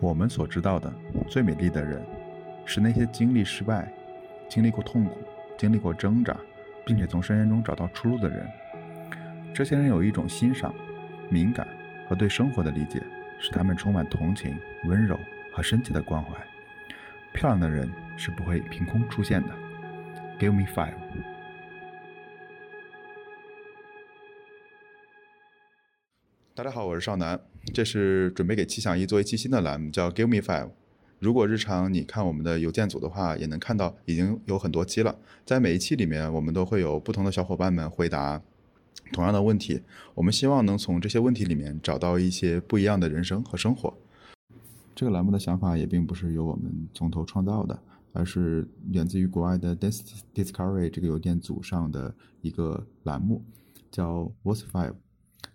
我们所知道的最美丽的人，是那些经历失败、经历过痛苦、经历过挣扎，并且从深渊中找到出路的人。这些人有一种欣赏、敏感和对生活的理解，使他们充满同情、温柔和深切的关怀。漂亮的人是不会凭空出现的。Give me five。大家好，我是少南，这是准备给七想一做一期新的栏目，叫 Give Me Five。如果日常你看我们的邮件组的话，也能看到已经有很多期了。在每一期里面，我们都会有不同的小伙伴们回答同样的问题。我们希望能从这些问题里面找到一些不一样的人生和生活。这个栏目的想法也并不是由我们从头创造的，而是源自于国外的 Discovery 这个邮件组上的一个栏目，叫 What's Five。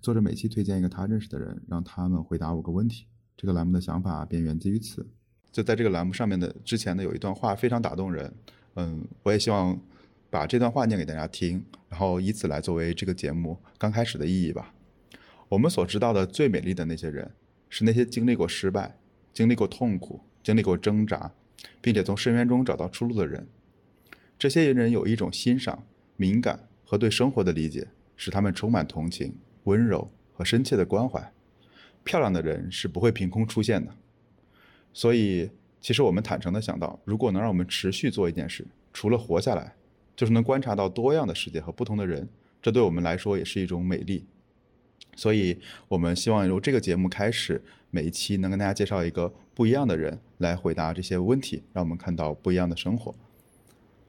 作者每期推荐一个他认识的人，让他们回答五个问题。这个栏目的想法便源自于此。就在这个栏目上面的之前的有一段话非常打动人，嗯，我也希望把这段话念给大家听，然后以此来作为这个节目刚开始的意义吧。我们所知道的最美丽的那些人，是那些经历过失败、经历过痛苦、经历过挣扎，并且从深渊中找到出路的人。这些人有一种欣赏、敏感和对生活的理解，使他们充满同情。温柔和深切的关怀，漂亮的人是不会凭空出现的。所以，其实我们坦诚的想到，如果能让我们持续做一件事，除了活下来，就是能观察到多样的世界和不同的人，这对我们来说也是一种美丽。所以我们希望由这个节目开始，每一期能跟大家介绍一个不一样的人来回答这些问题，让我们看到不一样的生活。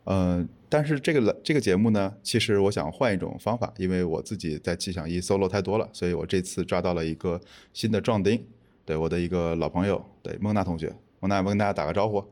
呃，但是这个这个节目呢，其实我想换一种方法，因为我自己在气象一 solo 太多了，所以我这次抓到了一个新的壮丁，对我的一个老朋友，对孟娜同学，孟娜，我跟大家打个招呼。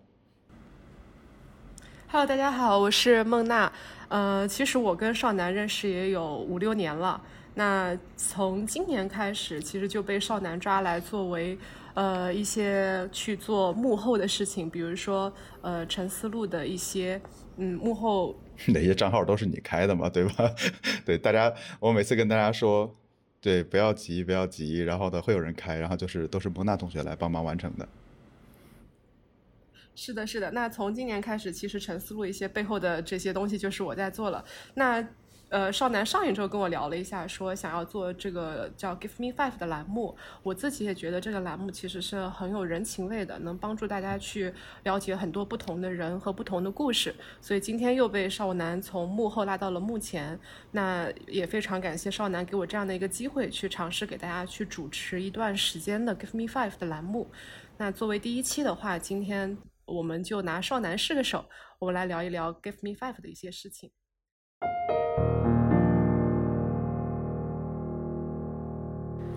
Hello，大家好，我是孟娜。呃，其实我跟少南认识也有五六年了，那从今年开始，其实就被少南抓来作为。呃，一些去做幕后的事情，比如说呃，陈思路的一些嗯幕后 哪些账号都是你开的嘛，对吧？对大家，我每次跟大家说，对，不要急，不要急，然后呢，会有人开，然后就是都是蒙娜同学来帮忙完成的。是的，是的。那从今年开始，其实陈思路一些背后的这些东西就是我在做了。那。呃，少男上一周跟我聊了一下，说想要做这个叫 Give Me Five 的栏目。我自己也觉得这个栏目其实是很有人情味的，能帮助大家去了解很多不同的人和不同的故事。所以今天又被少男从幕后拉到了幕前，那也非常感谢少男给我这样的一个机会，去尝试给大家去主持一段时间的 Give Me Five 的栏目。那作为第一期的话，今天我们就拿少男试个手，我们来聊一聊 Give Me Five 的一些事情。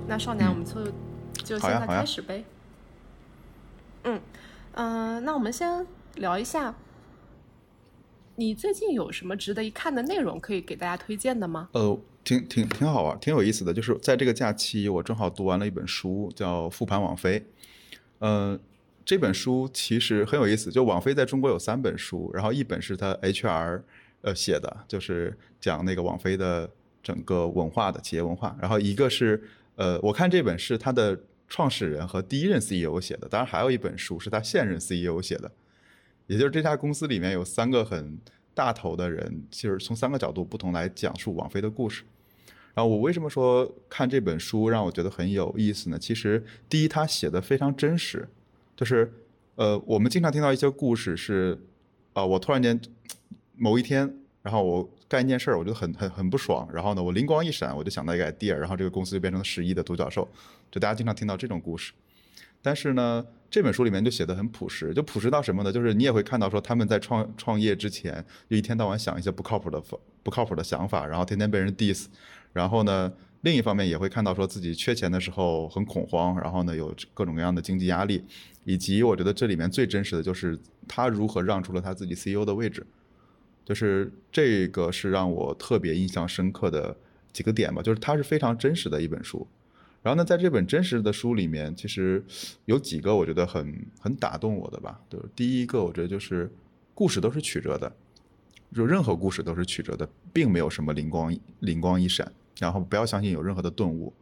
那少年，我们就就现在开始呗。嗯嗯，那我们先聊一下，你最近有什么值得一看的内容可以给大家推荐的吗？呃，挺挺挺好玩，挺有意思的。就是在这个假期，我正好读完了一本书，叫《复盘网飞》。嗯，这本书其实很有意思。就网飞在中国有三本书，然后一本是他 HR 呃写的，就是讲那个网飞的整个文化的企业文化，然后一个是。呃，我看这本是他的创始人和第一任 CEO 写的，当然还有一本书是他现任 CEO 写的，也就是这家公司里面有三个很大头的人，其实从三个角度不同来讲述王菲的故事。然后我为什么说看这本书让我觉得很有意思呢？其实第一，他写的非常真实，就是呃，我们经常听到一些故事是，啊，我突然间某一天，然后我。干一件事儿，我觉得很很很不爽。然后呢，我灵光一闪，我就想到一个 idea，然后这个公司就变成了十亿的独角兽。就大家经常听到这种故事。但是呢，这本书里面就写的很朴实，就朴实到什么呢？就是你也会看到说他们在创创业之前，就一天到晚想一些不靠谱的不靠谱的想法，然后天天被人 diss。然后呢，另一方面也会看到说自己缺钱的时候很恐慌，然后呢有各种各样的经济压力，以及我觉得这里面最真实的就是他如何让出了他自己 CEO 的位置。就是这个是让我特别印象深刻的几个点吧，就是它是非常真实的一本书。然后呢，在这本真实的书里面，其实有几个我觉得很很打动我的吧。就是第一个，我觉得就是故事都是曲折的，就任何故事都是曲折的，并没有什么灵光灵光一闪。然后不要相信有任何的顿悟。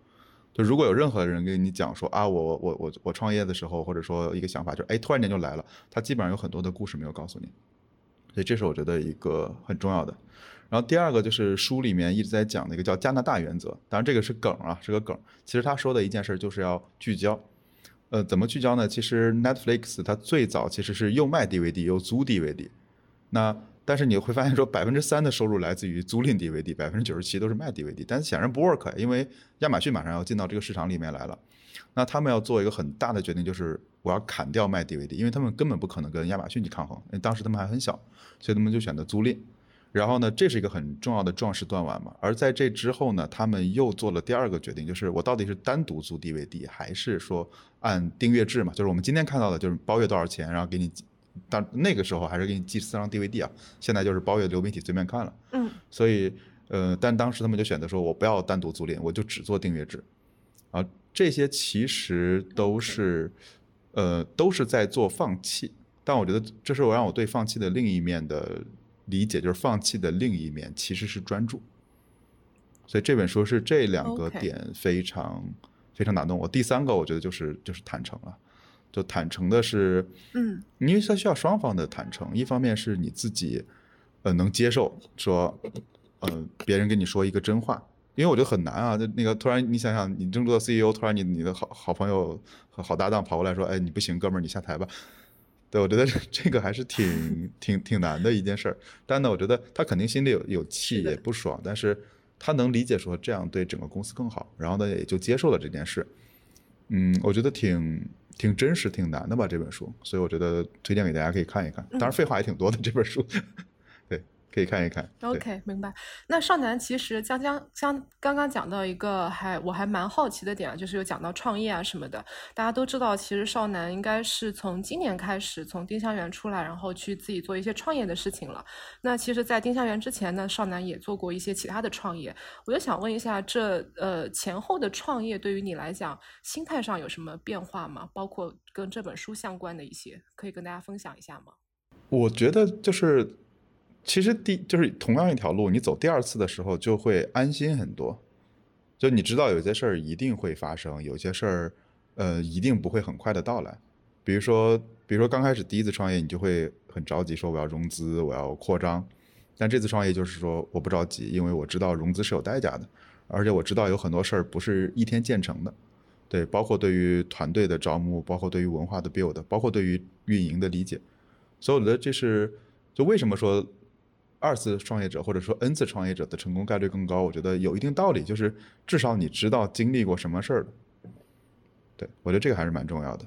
就如果有任何人跟你讲说啊，我我我我创业的时候，或者说一个想法，就哎突然间就来了，他基本上有很多的故事没有告诉你，所以这是我觉得一个很重要的。然后第二个就是书里面一直在讲的一个叫加拿大原则，当然这个是梗啊，是个梗。其实他说的一件事就是要聚焦，呃，怎么聚焦呢？其实 Netflix 它最早其实是又卖 DVD 又租 DVD，那。但是你会发现，说百分之三的收入来自于租赁 DVD，百分之九十七都是卖 DVD。但是显然不 work，因为亚马逊马上要进到这个市场里面来了。那他们要做一个很大的决定，就是我要砍掉卖 DVD，因为他们根本不可能跟亚马逊去抗衡。因为当时他们还很小，所以他们就选择租赁。然后呢，这是一个很重要的壮士断腕嘛。而在这之后呢，他们又做了第二个决定，就是我到底是单独租 DVD，还是说按订阅制嘛？就是我们今天看到的，就是包月多少钱，然后给你。但那个时候还是给你寄四张 DVD 啊，现在就是包月流媒体随便看了。嗯，所以呃，但当时他们就选择说，我不要单独租赁，我就只做订阅制。啊，这些其实都是呃都是在做放弃，但我觉得这是我让我对放弃的另一面的理解，就是放弃的另一面其实是专注。所以这本书是这两个点非常非常打动我。第三个我觉得就是就是坦诚了。就坦诚的是，嗯，因为它需要双方的坦诚，一方面是你自己，呃，能接受说，呃，别人跟你说一个真话，因为我觉得很难啊。就那个突然你想想，你正做 CEO，突然你你的好好朋友和好搭档跑过来说，哎，你不行，哥们儿，你下台吧。对，我觉得 这个还是挺挺挺难的一件事儿。但呢，我觉得他肯定心里有有气，也不爽，但是他能理解说这样对整个公司更好，然后呢，也就接受了这件事。嗯，我觉得挺。挺真实、挺难的吧这本书，所以我觉得推荐给大家可以看一看。当然废话也挺多的这本书。可以看一看。OK，明白。那少南其实将将将刚刚讲到一个还我还蛮好奇的点啊，就是有讲到创业啊什么的。大家都知道，其实少男应该是从今年开始从丁香园出来，然后去自己做一些创业的事情了。那其实，在丁香园之前呢，少男也做过一些其他的创业。我就想问一下，这呃前后的创业对于你来讲，心态上有什么变化吗？包括跟这本书相关的一些，可以跟大家分享一下吗？我觉得就是。其实第就是同样一条路，你走第二次的时候就会安心很多，就你知道有些事儿一定会发生，有些事儿，呃，一定不会很快的到来。比如说，比如说刚开始第一次创业，你就会很着急，说我要融资，我要扩张。但这次创业就是说我不着急，因为我知道融资是有代价的，而且我知道有很多事儿不是一天建成的，对，包括对于团队的招募，包括对于文化的 build，包括对于运营的理解，所以我觉得这是就为什么说。二次创业者或者说 N 次创业者的成功概率更高，我觉得有一定道理，就是至少你知道经历过什么事儿对我觉得这个还是蛮重要的。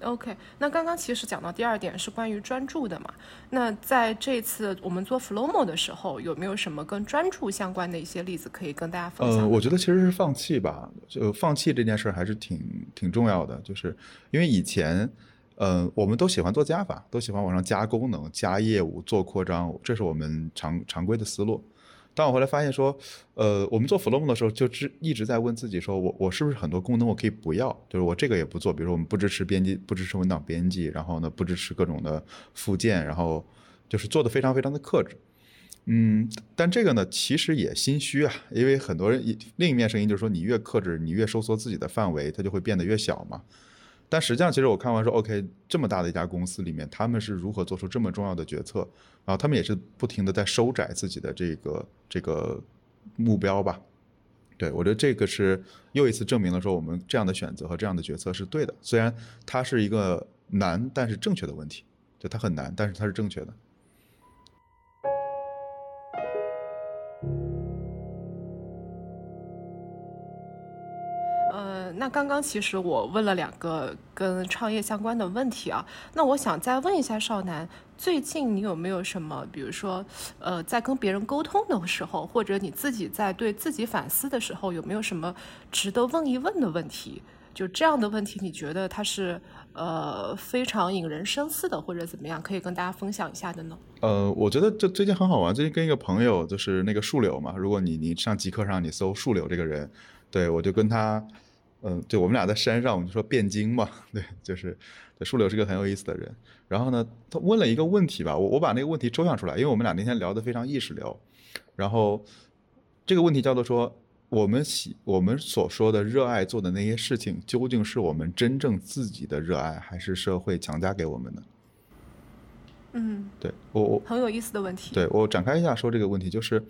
OK，那刚刚其实讲到第二点是关于专注的嘛？那在这次我们做 Flowmo 的时候，有没有什么跟专注相关的一些例子可以跟大家分享？呃，我觉得其实是放弃吧，就放弃这件事儿还是挺挺重要的，就是因为以前。嗯，我们都喜欢做加法，都喜欢往上加功能、加业务、做扩张，这是我们常常规的思路。但我后来发现说，呃，我们做 Flow 的时候，就只一直在问自己，说我我是不是很多功能我可以不要？就是我这个也不做，比如说我们不支持编辑，不支持文档编辑，然后呢不支持各种的附件，然后就是做的非常非常的克制。嗯，但这个呢其实也心虚啊，因为很多人另一面声音就是说，你越克制，你越收缩自己的范围，它就会变得越小嘛。但实际上，其实我看完说，OK，这么大的一家公司里面，他们是如何做出这么重要的决策？然后他们也是不停的在收窄自己的这个这个目标吧。对我觉得这个是又一次证明了说，我们这样的选择和这样的决策是对的。虽然它是一个难但是正确的问题，就它很难，但是它是正确的。那刚刚其实我问了两个跟创业相关的问题啊，那我想再问一下少南，最近你有没有什么，比如说，呃，在跟别人沟通的时候，或者你自己在对自己反思的时候，有没有什么值得问一问的问题？就这样的问题，你觉得它是呃非常引人深思的，或者怎么样，可以跟大家分享一下的呢？呃，我觉得这最近很好玩，最近跟一个朋友就是那个树柳嘛，如果你你上极客上你搜树柳这个人，对我就跟他。嗯，对，我们俩在山上，我们就说汴京嘛，对，就是，对，树柳是个很有意思的人。然后呢，他问了一个问题吧，我我把那个问题抽象出来，因为我们俩那天聊得非常意识流。然后这个问题叫做说，我们喜我们所说的热爱做的那些事情，究竟是我们真正自己的热爱，还是社会强加给我们的？嗯，对我我很有意思的问题。对我展开一下说这个问题，就是，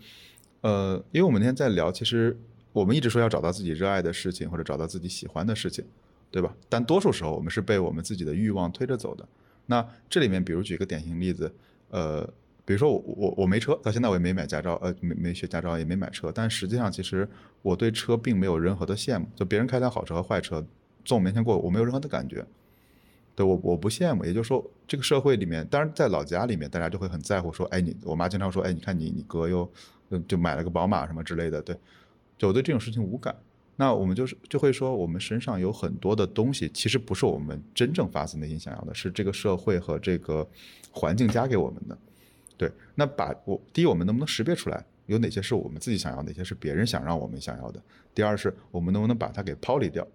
呃，因为我们那天在聊，其实我们一直说要找到自己热爱的事情，或者找到自己喜欢的事情，对吧？但多数时候我们是被我们自己的欲望推着走的。那这里面，比如举一个典型例子，呃，比如说我我我没车，到现在我也没买驾照，呃，没没学驾照，也没买车，但实际上其实我对车并没有任何的羡慕，就别人开辆好车和坏车从我面前过，我没有任何的感觉。对我我不羡慕，也就是说，这个社会里面，当然在老家里面，大家就会很在乎，说，哎，你我妈经常说，哎，你看你你哥又就买了个宝马什么之类的，对，就我对这种事情无感。那我们就是就会说，我们身上有很多的东西，其实不是我们真正发自内心想要的，是这个社会和这个环境加给我们的。对，那把我第一，我们能不能识别出来有哪些是我们自己想要，哪些是别人想让我们想要的？第二是我们能不能把它给抛离掉？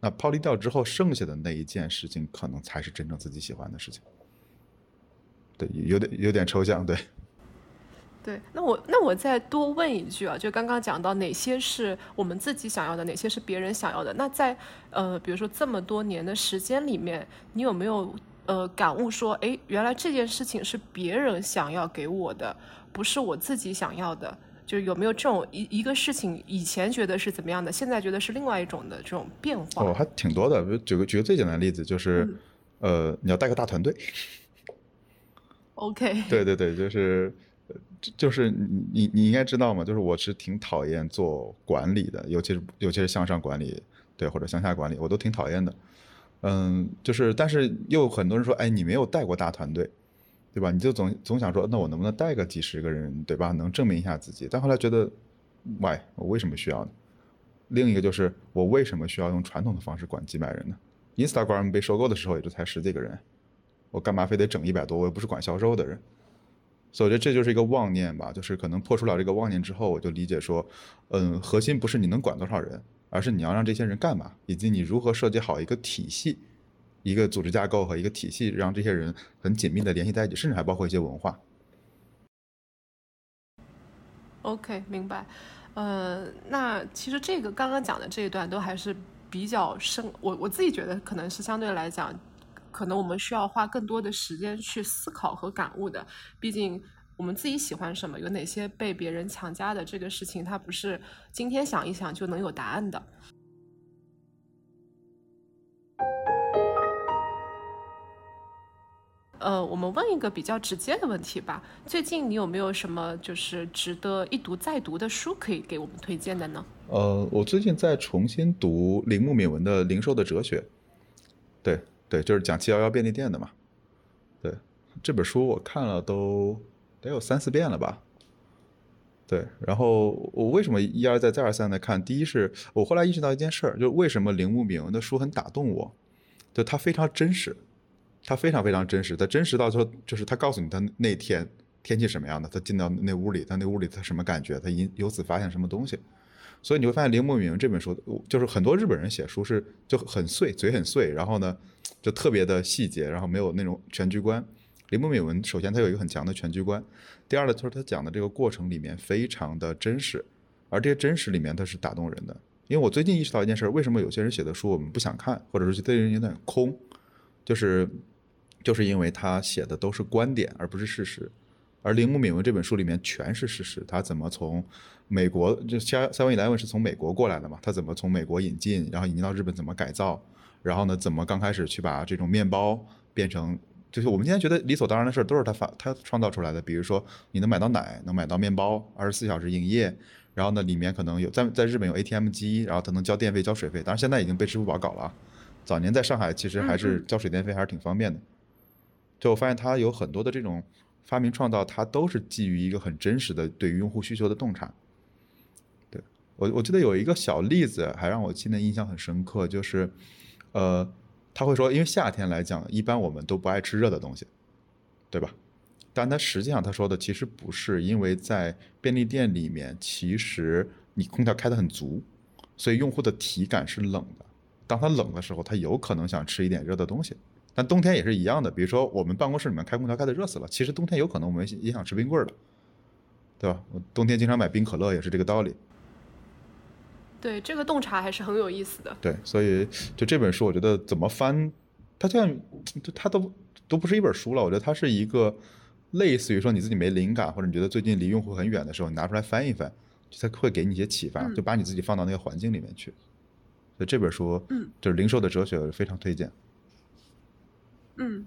那抛离掉之后，剩下的那一件事情，可能才是真正自己喜欢的事情。对，有点有点抽象，对。对，那我那我再多问一句啊，就刚刚讲到哪些是我们自己想要的，哪些是别人想要的？那在呃，比如说这么多年的时间里面，你有没有呃感悟说，哎，原来这件事情是别人想要给我的，不是我自己想要的？就有没有这种一一个事情，以前觉得是怎么样的，现在觉得是另外一种的这种变化？哦，还挺多的。举个举个最简单的例子，就是，呃，你要带个大团队。OK。对对对，就是，就是你你你应该知道嘛，就是我是挺讨厌做管理的，尤其是尤其是向上管理，对或者向下管理，我都挺讨厌的。嗯，就是，但是又很多人说，哎，你没有带过大团队。对吧？你就总总想说，那我能不能带个几十个人，对吧？能证明一下自己。但后来觉得，why？我为什么需要呢？另一个就是，我为什么需要用传统的方式管几百人呢？Instagram 被收购的时候也就才十几个人，我干嘛非得整一百多？我又不是管销售的人。所以我觉得这就是一个妄念吧，就是可能破除了这个妄念之后，我就理解说，嗯，核心不是你能管多少人，而是你要让这些人干嘛，以及你如何设计好一个体系。一个组织架构和一个体系，让这些人很紧密的联系在一起，甚至还包括一些文化。OK，明白。呃，那其实这个刚刚讲的这一段都还是比较深，我我自己觉得可能是相对来讲，可能我们需要花更多的时间去思考和感悟的。毕竟我们自己喜欢什么，有哪些被别人强加的这个事情，它不是今天想一想就能有答案的。呃，我们问一个比较直接的问题吧。最近你有没有什么就是值得一读再读的书可以给我们推荐的呢？呃，我最近在重新读铃木敏文的《零售的哲学》。对对，就是讲七幺幺便利店的嘛。对，这本书我看了都得有三四遍了吧。对，然后我为什么一而再再而三的看？第一是我后来意识到一件事儿，就是为什么铃木敏文的书很打动我，就他非常真实。他非常非常真实，他真实到说，就是他告诉你他那天天气什么样的，他进到那屋里，他那屋里他什么感觉，他因由此发现什么东西。所以你会发现铃木敏这本书，就是很多日本人写书是就很碎，嘴很碎，然后呢就特别的细节，然后没有那种全局观。铃木敏文首先他有一个很强的全局观，第二呢就是他讲的这个过程里面非常的真实，而这些真实里面它是打动人的。因为我最近意识到一件事，为什么有些人写的书我们不想看，或者说觉得人有点空。就是，就是因为他写的都是观点，而不是事实。而铃木敏文这本书里面全是事实，他怎么从美国就三三文一来文是从美国过来的嘛？他怎么从美国引进，然后引进到日本怎么改造？然后呢，怎么刚开始去把这种面包变成，就是我们今天觉得理所当然的事儿，都是他发他创造出来的。比如说，你能买到奶，能买到面包，二十四小时营业，然后呢，里面可能有在在日本有 ATM 机，然后他能交电费、交水费，当然现在已经被支付宝搞了。早年在上海，其实还是交水电费还是挺方便的。就我发现，他有很多的这种发明创造，它都是基于一个很真实的对于用户需求的洞察。对我，我记得有一个小例子，还让我现在印象很深刻，就是，呃，他会说，因为夏天来讲，一般我们都不爱吃热的东西，对吧？但他实际上他说的其实不是，因为在便利店里面，其实你空调开得很足，所以用户的体感是冷的。当他冷的时候，他有可能想吃一点热的东西，但冬天也是一样的。比如说，我们办公室里面开空调开的热死了，其实冬天有可能我们也想吃冰棍儿的，对吧？冬天经常买冰可乐也是这个道理。对，这个洞察还是很有意思的。对，所以就这本书，我觉得怎么翻，它这样，它都都不是一本书了。我觉得它是一个类似于说你自己没灵感，或者你觉得最近离用户很远的时候，你拿出来翻一翻，它会给你一些启发，就把你自己放到那个环境里面去。所以这本书，嗯，就是零售的哲学，非常推荐。嗯。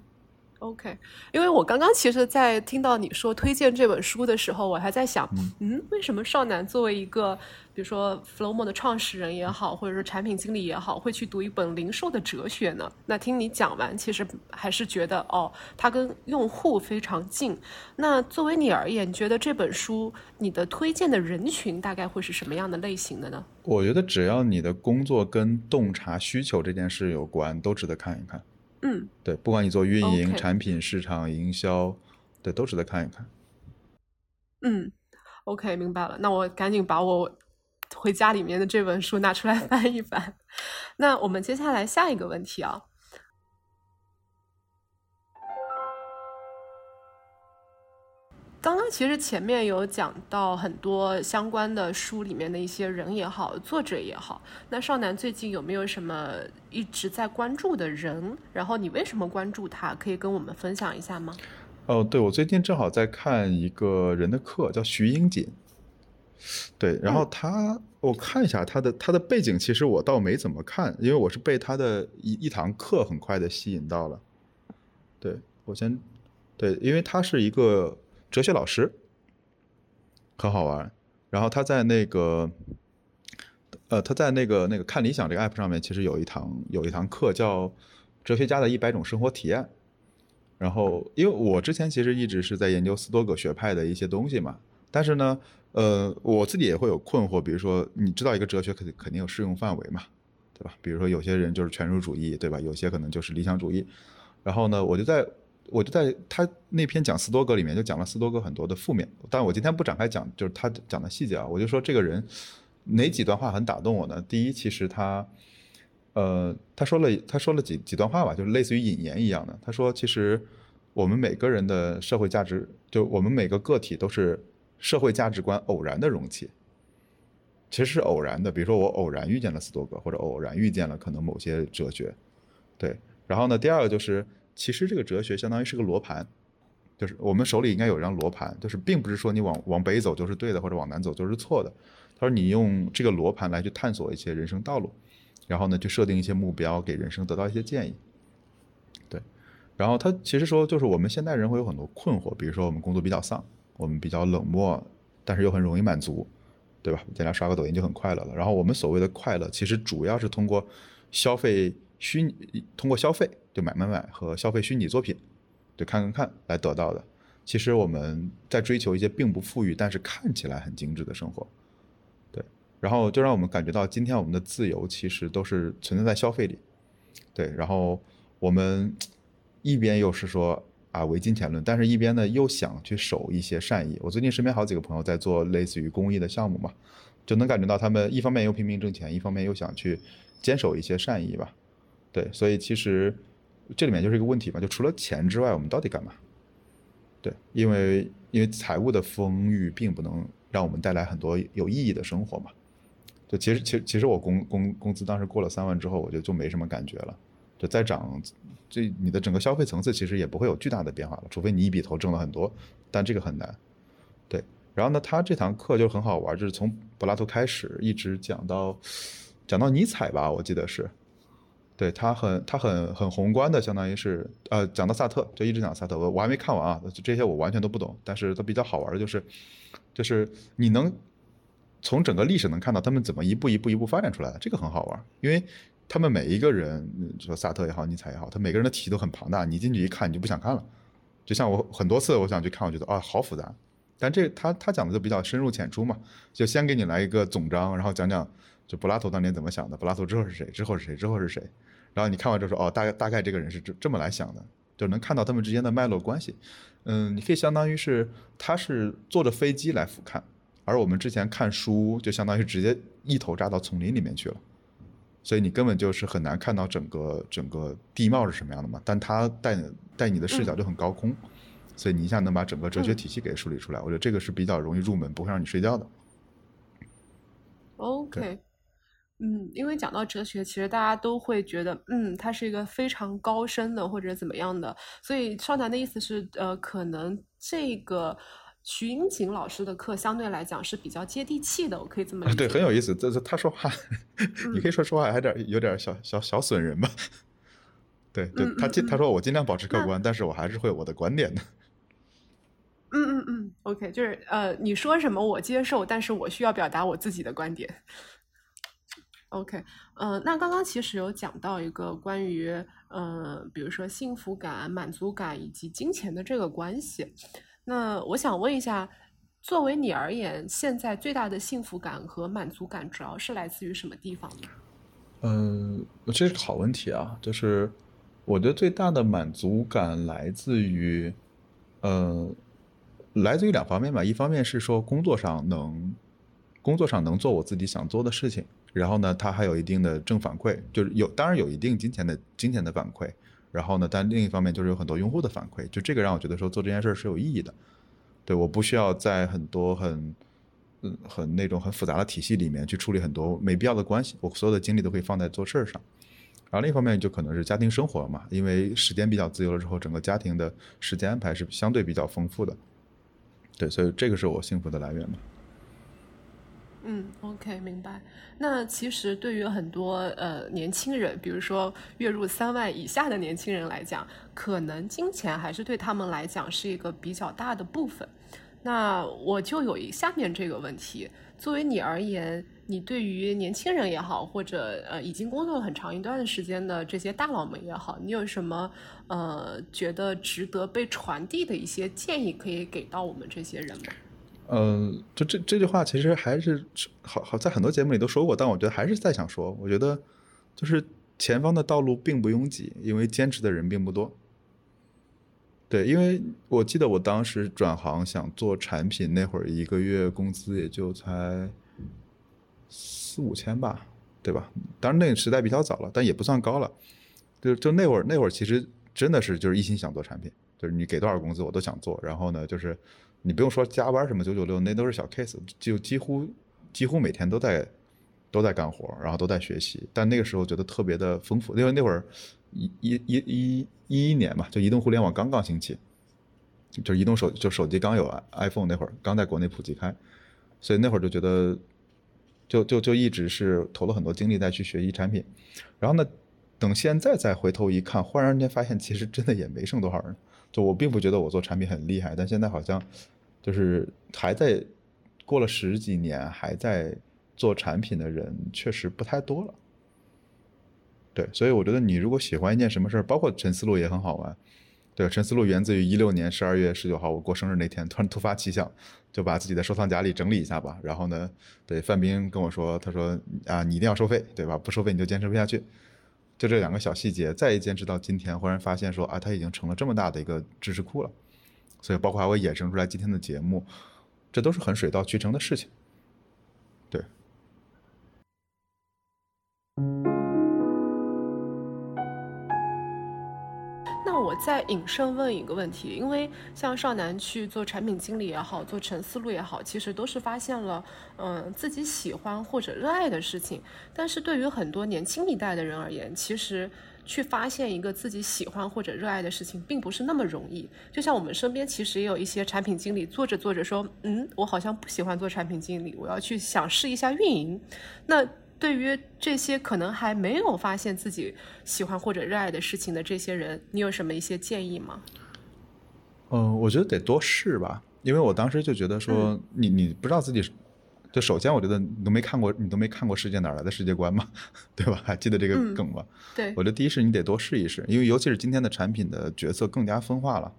OK，因为我刚刚其实，在听到你说推荐这本书的时候，我还在想，嗯，为什么少男作为一个，比如说 Flowmo 的创始人也好，或者是产品经理也好，会去读一本零售的哲学呢？那听你讲完，其实还是觉得，哦，它跟用户非常近。那作为你而言，你觉得这本书你的推荐的人群大概会是什么样的类型的呢？我觉得只要你的工作跟洞察需求这件事有关，都值得看一看。嗯，对，不管你做运营、产品、市场、营销，对，都值得看一看。嗯，OK，明白了。那我赶紧把我回家里面的这本书拿出来翻一翻。那我们接下来下一个问题啊。刚刚其实前面有讲到很多相关的书里面的一些人也好，作者也好。那少南最近有没有什么一直在关注的人？然后你为什么关注他？可以跟我们分享一下吗？哦，对，我最近正好在看一个人的课，叫徐英锦。对，然后他，我看一下他的他的背景，其实我倒没怎么看，因为我是被他的一一堂课很快的吸引到了。对我先，对，因为他是一个。哲学老师很好玩，然后他在那个，呃，他在那个那个看理想这个 app 上面，其实有一堂有一堂课叫《哲学家的一百种生活体验》。然后，因为我之前其实一直是在研究斯多葛学派的一些东西嘛，但是呢，呃，我自己也会有困惑，比如说，你知道一个哲学肯定肯定有适用范围嘛，对吧？比如说有些人就是全儒主义，对吧？有些可能就是理想主义。然后呢，我就在。我就在他那篇讲斯多葛里面就讲了斯多葛很多的负面，但我今天不展开讲，就是他讲的细节啊。我就说这个人哪几段话很打动我呢？第一，其实他，呃，他说了他说了几几段话吧，就是类似于引言一样的。他说，其实我们每个人的社会价值，就我们每个个体都是社会价值观偶然的容器，其实是偶然的。比如说我偶然遇见了斯多葛，或者偶然遇见了可能某些哲学，对。然后呢，第二个就是。其实这个哲学相当于是个罗盘，就是我们手里应该有一张罗盘，就是并不是说你往往北走就是对的，或者往南走就是错的。他说你用这个罗盘来去探索一些人生道路，然后呢去设定一些目标，给人生得到一些建议。对，然后他其实说就是我们现代人会有很多困惑，比如说我们工作比较丧，我们比较冷漠，但是又很容易满足，对吧？在家刷个抖音就很快乐了。然后我们所谓的快乐，其实主要是通过消费。虚通过消费就买买买和消费虚拟作品，对看看看来得到的。其实我们在追求一些并不富裕，但是看起来很精致的生活，对。然后就让我们感觉到，今天我们的自由其实都是存在在消费里，对。然后我们一边又是说啊唯金钱论，但是一边呢又想去守一些善意。我最近身边好几个朋友在做类似于公益的项目嘛，就能感觉到他们一方面又拼命挣钱，一方面又想去坚守一些善意吧。对，所以其实这里面就是一个问题嘛，就除了钱之外，我们到底干嘛？对，因为因为财务的丰裕并不能让我们带来很多有意义的生活嘛。就其实，其实，其实我工工工资当时过了三万之后，我觉得就没什么感觉了。就再涨，这你的整个消费层次其实也不会有巨大的变化了，除非你一笔头挣了很多，但这个很难。对，然后呢，他这堂课就很好玩，就是从柏拉图开始，一直讲到讲到尼采吧，我记得是。对他很他很很宏观的，相当于是呃讲到萨特，就一直讲萨特，我我还没看完啊，这些我完全都不懂，但是它比较好玩的就是，就是你能从整个历史能看到他们怎么一步一步一步发展出来的，这个很好玩，因为他们每一个人，说萨特也好，尼采也好，他每个人的体系都很庞大，你进去一看你就不想看了，就像我很多次我想去看，我觉得啊好复杂，但这他他讲的就比较深入浅出嘛，就先给你来一个总章，然后讲讲就柏拉图当年怎么想的，柏拉图之后是谁，之后是谁，之后是谁。然后你看完之后说哦，大概大概这个人是这这么来想的，就能看到他们之间的脉络关系。嗯，你可以相当于是他是坐着飞机来俯瞰，而我们之前看书就相当于直接一头扎到丛林里面去了，所以你根本就是很难看到整个整个地貌是什么样的嘛。但他带带你的视角就很高空，所以你一下能把整个哲学体系给梳理出来。我觉得这个是比较容易入门，不会让你睡觉的。OK。嗯，因为讲到哲学，其实大家都会觉得，嗯，它是一个非常高深的或者怎么样的，所以少南的意思是，呃，可能这个徐英锦老师的课相对来讲是比较接地气的，我可以这么理解。对，很有意思。这这他说话，你可以说说话有点有点小小小损人吧。对 对，他尽他说我尽量保持客观，但是我还是会有我的观点的。嗯嗯嗯，OK，就是呃，你说什么我接受，但是我需要表达我自己的观点。OK，呃，那刚刚其实有讲到一个关于，呃，比如说幸福感、满足感以及金钱的这个关系。那我想问一下，作为你而言，现在最大的幸福感和满足感主要是来自于什么地方呢？嗯，这是个好问题啊。就是我觉得最大的满足感来自于，呃，来自于两方面吧。一方面是说工作上能，工作上能做我自己想做的事情。然后呢，它还有一定的正反馈，就是有当然有一定金钱的金钱的反馈。然后呢，但另一方面就是有很多用户的反馈，就这个让我觉得说做这件事是有意义的。对，我不需要在很多很嗯很那种很复杂的体系里面去处理很多没必要的关系，我所有的精力都可以放在做事儿上。然后另一方面就可能是家庭生活嘛，因为时间比较自由了之后，整个家庭的时间安排是相对比较丰富的。对，所以这个是我幸福的来源嘛。嗯，OK，明白。那其实对于很多呃年轻人，比如说月入三万以下的年轻人来讲，可能金钱还是对他们来讲是一个比较大的部分。那我就有一下面这个问题：作为你而言，你对于年轻人也好，或者呃已经工作了很长一段时间的这些大佬们也好，你有什么呃觉得值得被传递的一些建议可以给到我们这些人吗？嗯，就这这句话其实还是好好在很多节目里都说过，但我觉得还是再想说，我觉得就是前方的道路并不拥挤，因为坚持的人并不多。对，因为我记得我当时转行想做产品那会儿，一个月工资也就才四五千吧，对吧？当然那个时代比较早了，但也不算高了。就就那会儿那会儿其实真的是就是一心想做产品，就是你给多少工资我都想做，然后呢就是。你不用说加班什么九九六，那都是小 case，就几乎几乎每天都在都在干活，然后都在学习。但那个时候觉得特别的丰富，因为那会儿一一一一一一年嘛，就移动互联网刚刚兴起，就移动手就手机刚有 iPhone 那会儿刚在国内普及开，所以那会儿就觉得就就就一直是投了很多精力在去学习产品。然后呢，等现在再回头一看，忽然间发现其实真的也没剩多少人。就我并不觉得我做产品很厉害，但现在好像就是还在过了十几年还在做产品的人确实不太多了。对，所以我觉得你如果喜欢一件什么事儿，包括陈思路也很好玩。对，陈思路源自于一六年十二月十九号我过生日那天，突然突发奇想，就把自己的收藏夹里整理一下吧。然后呢，对范冰跟我说，他说啊，你一定要收费，对吧？不收费你就坚持不下去。就这两个小细节，再一坚持到今天，忽然发现说啊，它已经成了这么大的一个知识库了，所以包括还会衍生出来今天的节目，这都是很水到渠成的事情。对。我再引申问一个问题，因为像少南去做产品经理也好，做陈思路也好，其实都是发现了，嗯，自己喜欢或者热爱的事情。但是对于很多年轻一代的人而言，其实去发现一个自己喜欢或者热爱的事情，并不是那么容易。就像我们身边其实也有一些产品经理做着做着说，嗯，我好像不喜欢做产品经理，我要去想试一下运营。那对于这些可能还没有发现自己喜欢或者热爱的事情的这些人，你有什么一些建议吗？嗯，我觉得得多试吧，因为我当时就觉得说，你你不知道自己，就首先我觉得你都没看过，你都没看过世界哪来的世界观嘛，对吧？还记得这个梗吗？对，我觉得第一是你得多试一试，因为尤其是今天的产品的角色更加分化了，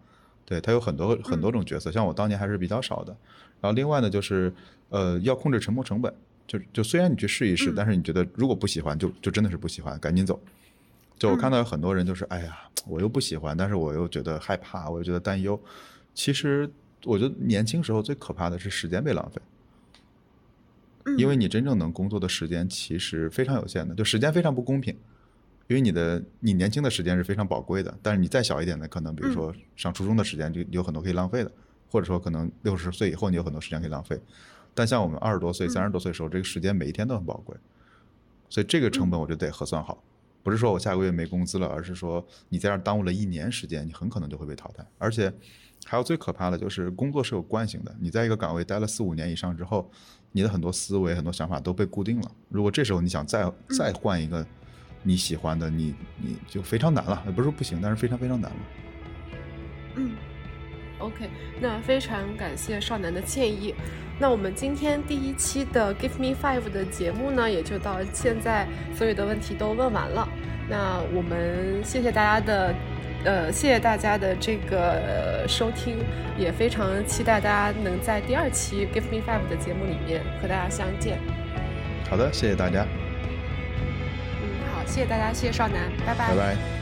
对，它有很多很多种角色，像我当年还是比较少的。然后另外呢，就是呃，要控制沉没成本。就就虽然你去试一试，但是你觉得如果不喜欢，就就真的是不喜欢，赶紧走。就我看到有很多人就是，哎呀，我又不喜欢，但是我又觉得害怕，我又觉得担忧。其实我觉得年轻时候最可怕的是时间被浪费，因为你真正能工作的时间其实非常有限的，就时间非常不公平。因为你的你年轻的时间是非常宝贵的，但是你再小一点的，可能比如说上初中的时间就有很多可以浪费的，或者说可能六十岁以后你有很多时间可以浪费。但像我们二十多岁、三十多岁的时候，这个时间每一天都很宝贵，所以这个成本我就得得核算好，不是说我下个月没工资了，而是说你在这儿耽误了一年时间，你很可能就会被淘汰。而且还有最可怕的就是工作是有惯性的，你在一个岗位待了四五年以上之后，你的很多思维、很多想法都被固定了。如果这时候你想再再换一个你喜欢的，你你就非常难了，也不是说不行，但是非常非常难了。嗯，OK，那非常感谢少男的建议。那我们今天第一期的 Give Me Five 的节目呢，也就到现在，所有的问题都问完了。那我们谢谢大家的，呃，谢谢大家的这个收听，也非常期待大家能在第二期 Give Me Five 的节目里面和大家相见。好的，谢谢大家，嗯，好，谢谢大家，谢谢少男，拜拜。拜拜。